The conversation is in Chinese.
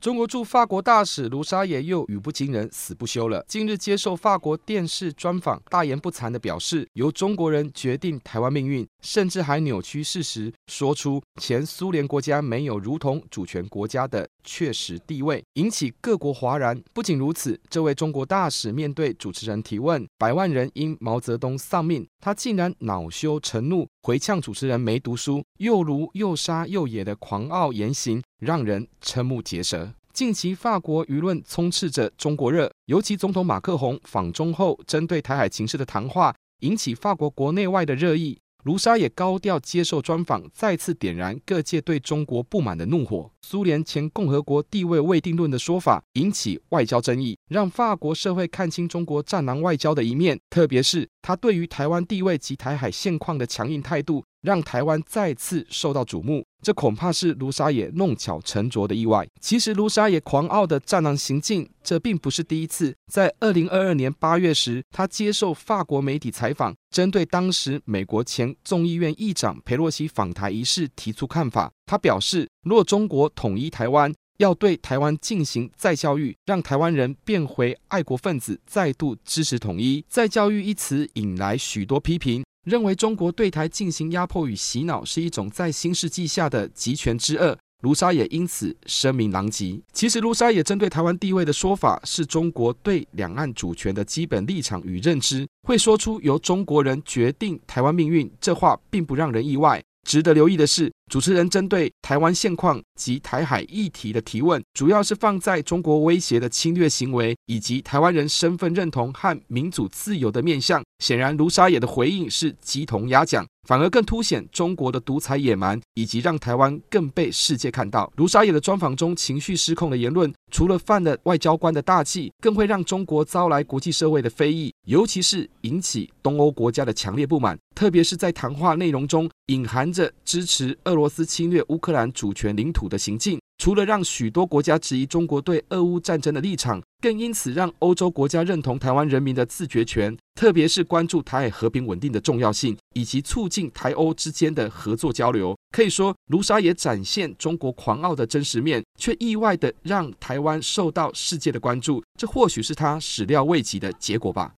中国驻法国大使卢沙野又语不惊人死不休了。近日接受法国电视专访，大言不惭地表示，由中国人决定台湾命运，甚至还扭曲事实，说出前苏联国家没有如同主权国家的确实地位，引起各国哗然。不仅如此，这位中国大使面对主持人提问“百万人因毛泽东丧命”，他竟然恼羞成怒，回呛主持人没读书，又儒又沙又野的狂傲言行。让人瞠目结舌。近期法国舆论充斥着中国热，尤其总统马克宏访中后针对台海情势的谈话，引起法国国内外的热议。卢沙也高调接受专访，再次点燃各界对中国不满的怒火。苏联前共和国地位未定论的说法引起外交争议，让法国社会看清中国战狼外交的一面，特别是他对于台湾地位及台海现况的强硬态度。让台湾再次受到瞩目，这恐怕是卢沙野弄巧成拙的意外。其实，卢沙野狂傲的战狼行径，这并不是第一次。在二零二二年八月时，他接受法国媒体采访，针对当时美国前众议院议长裴洛西访台一事提出看法。他表示，若中国统一台湾，要对台湾进行再教育，让台湾人变回爱国分子，再度支持统一。再教育一词引来许多批评。认为中国对台进行压迫与洗脑是一种在新世纪下的极权之恶，卢沙也因此声名狼藉。其实，卢沙也针对台湾地位的说法，是中国对两岸主权的基本立场与认知。会说出由中国人决定台湾命运，这话并不让人意外。值得留意的是，主持人针对台湾现况及台海议题的提问，主要是放在中国威胁的侵略行为以及台湾人身份认同和民主自由的面向。显然，卢沙野的回应是鸡同鸭讲。反而更凸显中国的独裁野蛮，以及让台湾更被世界看到。卢沙野的专访中情绪失控的言论，除了犯了外交官的大忌，更会让中国招来国际社会的非议，尤其是引起东欧国家的强烈不满。特别是在谈话内容中隐含着支持俄罗斯侵略乌克兰主权领土的行径。除了让许多国家质疑中国对俄乌战争的立场，更因此让欧洲国家认同台湾人民的自决权，特别是关注台海和平稳定的重要性，以及促进台欧之间的合作交流。可以说，卢沙也展现中国狂傲的真实面，却意外的让台湾受到世界的关注，这或许是他始料未及的结果吧。